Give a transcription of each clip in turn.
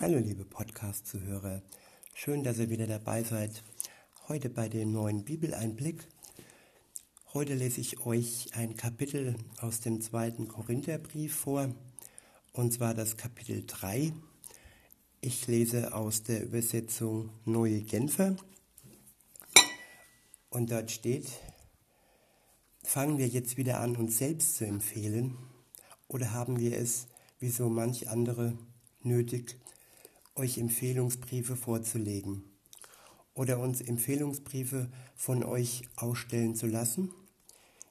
Hallo liebe Podcast-Zuhörer, schön, dass ihr wieder dabei seid. Heute bei dem neuen Bibeleinblick. Heute lese ich euch ein Kapitel aus dem zweiten Korintherbrief vor, und zwar das Kapitel 3. Ich lese aus der Übersetzung Neue Genfer. Und dort steht, fangen wir jetzt wieder an, uns selbst zu empfehlen, oder haben wir es, wie so manch andere, nötig, euch Empfehlungsbriefe vorzulegen oder uns Empfehlungsbriefe von euch ausstellen zu lassen?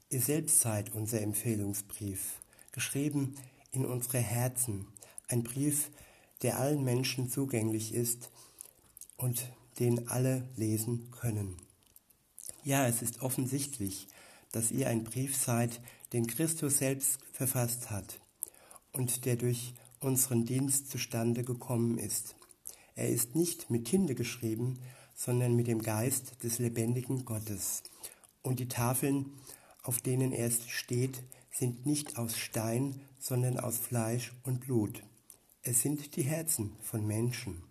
Ihr selbst seid unser Empfehlungsbrief, geschrieben in unsere Herzen, ein Brief, der allen Menschen zugänglich ist und den alle lesen können. Ja, es ist offensichtlich, dass ihr ein Brief seid, den Christus selbst verfasst hat und der durch unseren Dienst zustande gekommen ist. Er ist nicht mit Tinte geschrieben, sondern mit dem Geist des lebendigen Gottes. Und die Tafeln, auf denen er steht, sind nicht aus Stein, sondern aus Fleisch und Blut. Es sind die Herzen von Menschen.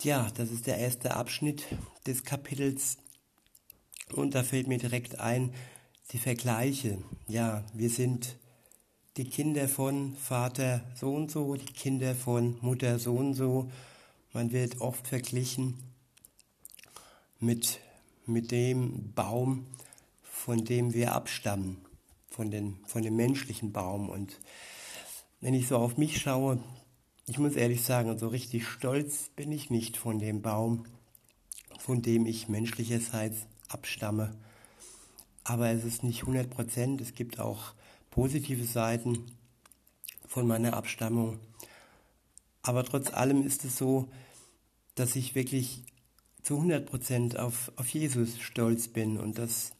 Ja, das ist der erste Abschnitt des Kapitels. Und da fällt mir direkt ein, die Vergleiche. Ja, wir sind die Kinder von Vater so und so, die Kinder von Mutter so und so. Man wird oft verglichen mit, mit dem Baum, von dem wir abstammen, von, den, von dem menschlichen Baum. Und wenn ich so auf mich schaue, ich muss ehrlich sagen, so richtig stolz bin ich nicht von dem Baum, von dem ich menschlicherseits abstamme. Aber es ist nicht 100 Prozent. Es gibt auch positive Seiten von meiner Abstammung. Aber trotz allem ist es so, dass ich wirklich zu 100 auf, auf Jesus stolz bin und dass,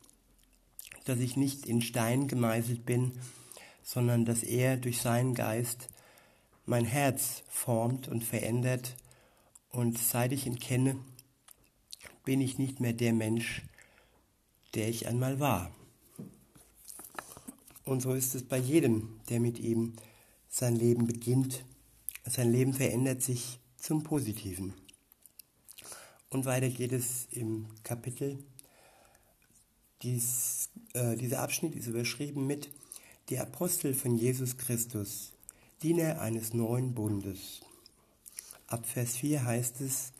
dass ich nicht in Stein gemeißelt bin, sondern dass er durch seinen Geist mein Herz formt und verändert. Und seit ich ihn kenne, bin ich nicht mehr der Mensch, der ich einmal war. Und so ist es bei jedem, der mit ihm sein Leben beginnt. Sein Leben verändert sich zum Positiven. Und weiter geht es im Kapitel. Dies, äh, dieser Abschnitt ist überschrieben mit Die Apostel von Jesus Christus, Diener eines neuen Bundes. Ab Vers 4 heißt es,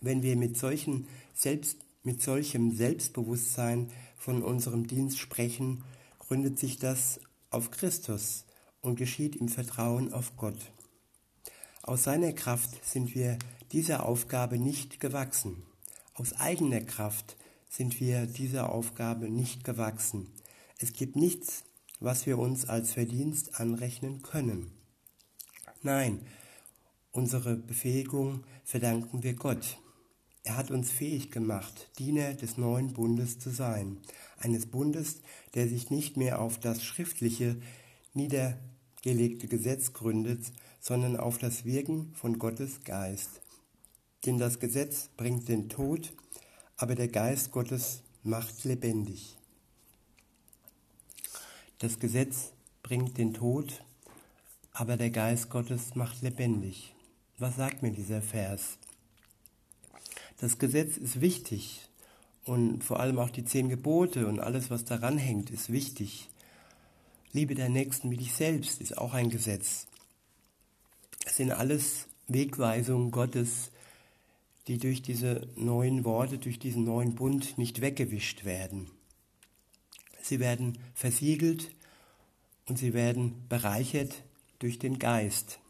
wenn wir mit, solchen Selbst, mit solchem Selbstbewusstsein von unserem Dienst sprechen, gründet sich das auf Christus und geschieht im Vertrauen auf Gott. Aus seiner Kraft sind wir dieser Aufgabe nicht gewachsen. Aus eigener Kraft sind wir dieser Aufgabe nicht gewachsen. Es gibt nichts, was wir uns als Verdienst anrechnen können. Nein, unsere Befähigung verdanken wir Gott. Er hat uns fähig gemacht, Diener des neuen Bundes zu sein, eines Bundes, der sich nicht mehr auf das schriftliche, niedergelegte Gesetz gründet, sondern auf das Wirken von Gottes Geist. Denn das Gesetz bringt den Tod, aber der Geist Gottes macht lebendig. Das Gesetz bringt den Tod, aber der Geist Gottes macht lebendig. Was sagt mir dieser Vers? Das Gesetz ist wichtig und vor allem auch die zehn Gebote und alles, was daran hängt, ist wichtig. Liebe der Nächsten wie dich selbst ist auch ein Gesetz. Es sind alles Wegweisungen Gottes, die durch diese neuen Worte, durch diesen neuen Bund nicht weggewischt werden. Sie werden versiegelt und sie werden bereichert durch den Geist,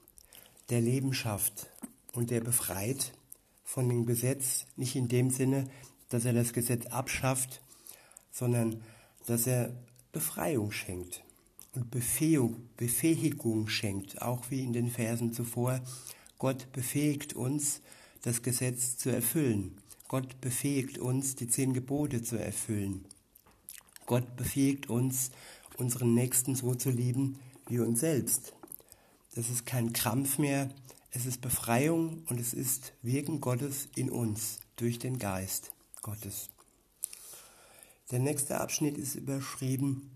der Leben schafft und der befreit von dem Gesetz, nicht in dem Sinne, dass er das Gesetz abschafft, sondern dass er Befreiung schenkt und Befähigung schenkt, auch wie in den Versen zuvor. Gott befähigt uns, das Gesetz zu erfüllen. Gott befähigt uns, die zehn Gebote zu erfüllen. Gott befähigt uns, unseren Nächsten so zu lieben wie uns selbst. Das ist kein Krampf mehr, es ist Befreiung und es ist Wirken Gottes in uns durch den Geist Gottes. Der nächste Abschnitt ist überschrieben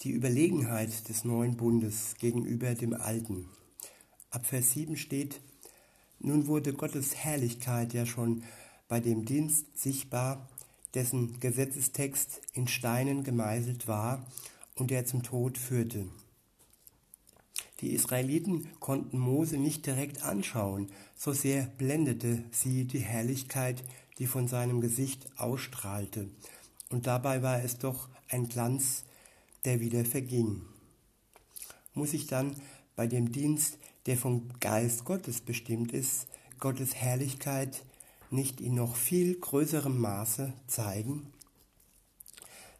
die Überlegenheit des neuen Bundes gegenüber dem alten. Ab Vers 7 steht, nun wurde Gottes Herrlichkeit ja schon bei dem Dienst sichtbar, dessen Gesetzestext in Steinen gemeißelt war und der zum Tod führte. Die Israeliten konnten Mose nicht direkt anschauen, so sehr blendete sie die Herrlichkeit, die von seinem Gesicht ausstrahlte. Und dabei war es doch ein Glanz, der wieder verging. Muss ich dann bei dem Dienst, der vom Geist Gottes bestimmt ist, Gottes Herrlichkeit nicht in noch viel größerem Maße zeigen?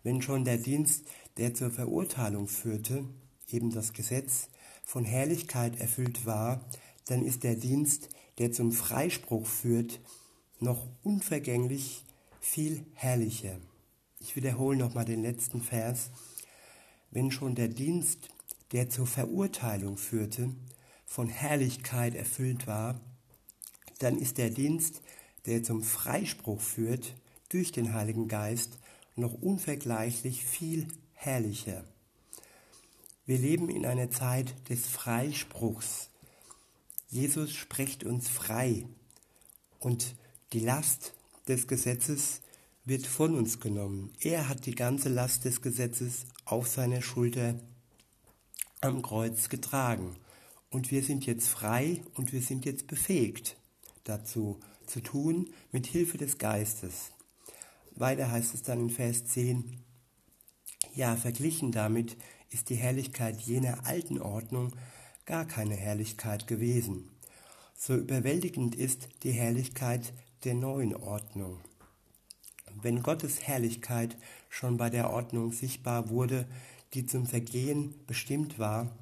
Wenn schon der Dienst, der zur Verurteilung führte, eben das Gesetz, von Herrlichkeit erfüllt war, dann ist der Dienst, der zum Freispruch führt, noch unvergänglich viel herrlicher. Ich wiederhole nochmal den letzten Vers. Wenn schon der Dienst, der zur Verurteilung führte, von Herrlichkeit erfüllt war, dann ist der Dienst, der zum Freispruch führt, durch den Heiligen Geist, noch unvergleichlich viel herrlicher. Wir leben in einer Zeit des Freispruchs. Jesus spricht uns frei und die Last des Gesetzes wird von uns genommen. Er hat die ganze Last des Gesetzes auf seiner Schulter am Kreuz getragen. Und wir sind jetzt frei und wir sind jetzt befähigt dazu zu tun mit Hilfe des Geistes. Weiter heißt es dann in Vers 10, ja, verglichen damit ist die Herrlichkeit jener alten Ordnung gar keine Herrlichkeit gewesen. So überwältigend ist die Herrlichkeit der neuen Ordnung. Wenn Gottes Herrlichkeit schon bei der Ordnung sichtbar wurde, die zum Vergehen bestimmt war,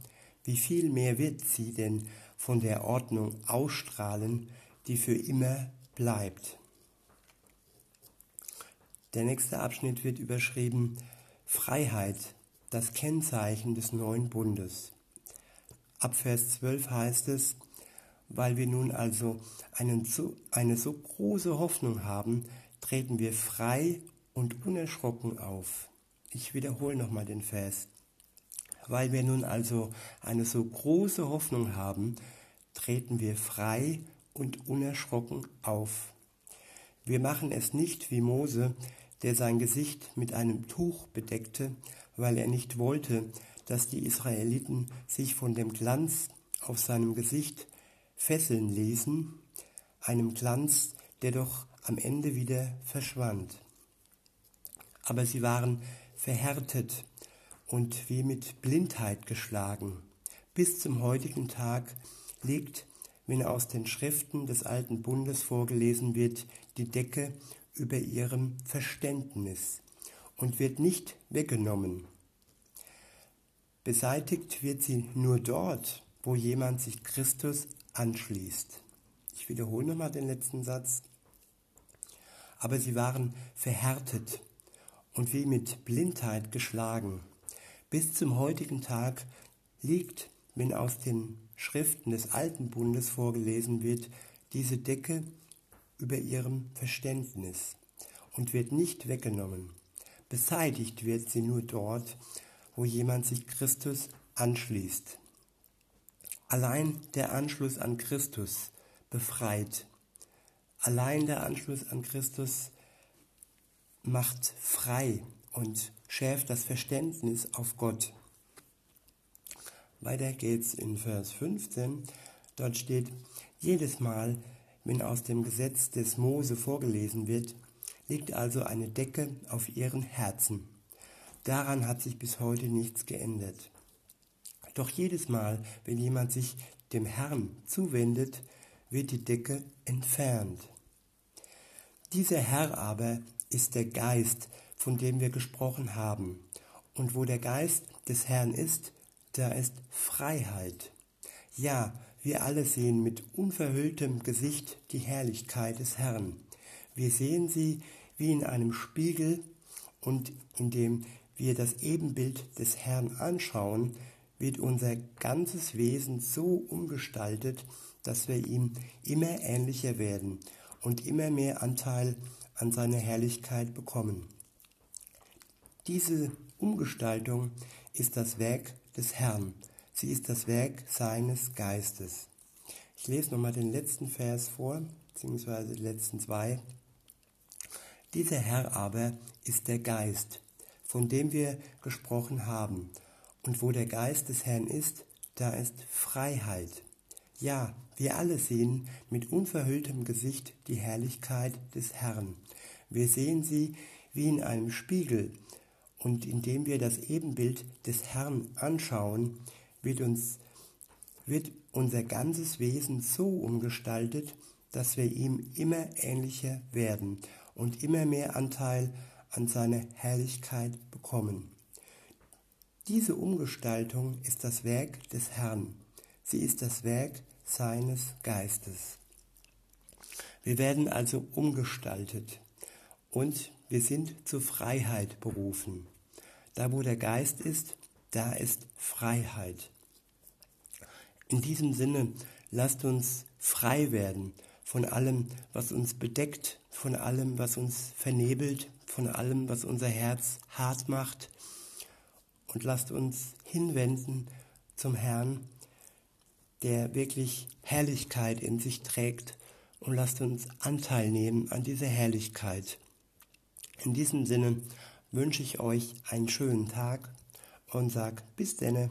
wie viel mehr wird sie denn von der Ordnung ausstrahlen, die für immer bleibt. Der nächste Abschnitt wird überschrieben Freiheit, das Kennzeichen des neuen Bundes. Ab Vers 12 heißt es, weil wir nun also einen, eine so große Hoffnung haben, treten wir frei und unerschrocken auf. Ich wiederhole nochmal den Vers. Weil wir nun also eine so große Hoffnung haben, treten wir frei und unerschrocken auf. Wir machen es nicht wie Mose, der sein Gesicht mit einem Tuch bedeckte, weil er nicht wollte, dass die Israeliten sich von dem Glanz auf seinem Gesicht fesseln ließen, einem Glanz, der doch am Ende wieder verschwand. Aber sie waren verhärtet und wie mit Blindheit geschlagen. Bis zum heutigen Tag liegt wenn aus den Schriften des alten Bundes vorgelesen wird, die Decke über ihrem Verständnis und wird nicht weggenommen. Beseitigt wird sie nur dort, wo jemand sich Christus anschließt. Ich wiederhole nochmal den letzten Satz. Aber sie waren verhärtet und wie mit Blindheit geschlagen. Bis zum heutigen Tag liegt, wenn aus den Schriften des Alten Bundes vorgelesen wird, diese Decke über ihrem Verständnis und wird nicht weggenommen. Beseitigt wird sie nur dort, wo jemand sich Christus anschließt. Allein der Anschluss an Christus befreit. Allein der Anschluss an Christus macht frei und schärft das Verständnis auf Gott. Weiter geht's in Vers 15. Dort steht, jedes Mal, wenn aus dem Gesetz des Mose vorgelesen wird, liegt also eine Decke auf ihren Herzen. Daran hat sich bis heute nichts geändert. Doch jedes Mal, wenn jemand sich dem Herrn zuwendet, wird die Decke entfernt. Dieser Herr aber ist der Geist, von dem wir gesprochen haben. Und wo der Geist des Herrn ist, da ist Freiheit. Ja, wir alle sehen mit unverhülltem Gesicht die Herrlichkeit des Herrn. Wir sehen sie wie in einem Spiegel und indem wir das Ebenbild des Herrn anschauen, wird unser ganzes Wesen so umgestaltet, dass wir ihm immer ähnlicher werden und immer mehr Anteil an seiner Herrlichkeit bekommen. Diese Umgestaltung ist das Werk des Herrn. Sie ist das Werk seines Geistes. Ich lese nochmal den letzten Vers vor, beziehungsweise die letzten zwei. Dieser Herr aber ist der Geist, von dem wir gesprochen haben. Und wo der Geist des Herrn ist, da ist Freiheit. Ja, wir alle sehen mit unverhülltem Gesicht die Herrlichkeit des Herrn. Wir sehen sie wie in einem Spiegel, und indem wir das Ebenbild des Herrn anschauen, wird, uns, wird unser ganzes Wesen so umgestaltet, dass wir ihm immer ähnlicher werden und immer mehr Anteil an seiner Herrlichkeit bekommen. Diese Umgestaltung ist das Werk des Herrn. Sie ist das Werk seines Geistes. Wir werden also umgestaltet und wir sind zur Freiheit berufen. Da wo der Geist ist, da ist Freiheit. In diesem Sinne, lasst uns frei werden von allem, was uns bedeckt, von allem, was uns vernebelt, von allem, was unser Herz hart macht. Und lasst uns hinwenden zum Herrn, der wirklich Herrlichkeit in sich trägt. Und lasst uns Anteil nehmen an dieser Herrlichkeit. In diesem Sinne wünsche ich euch einen schönen Tag und sag bis denne.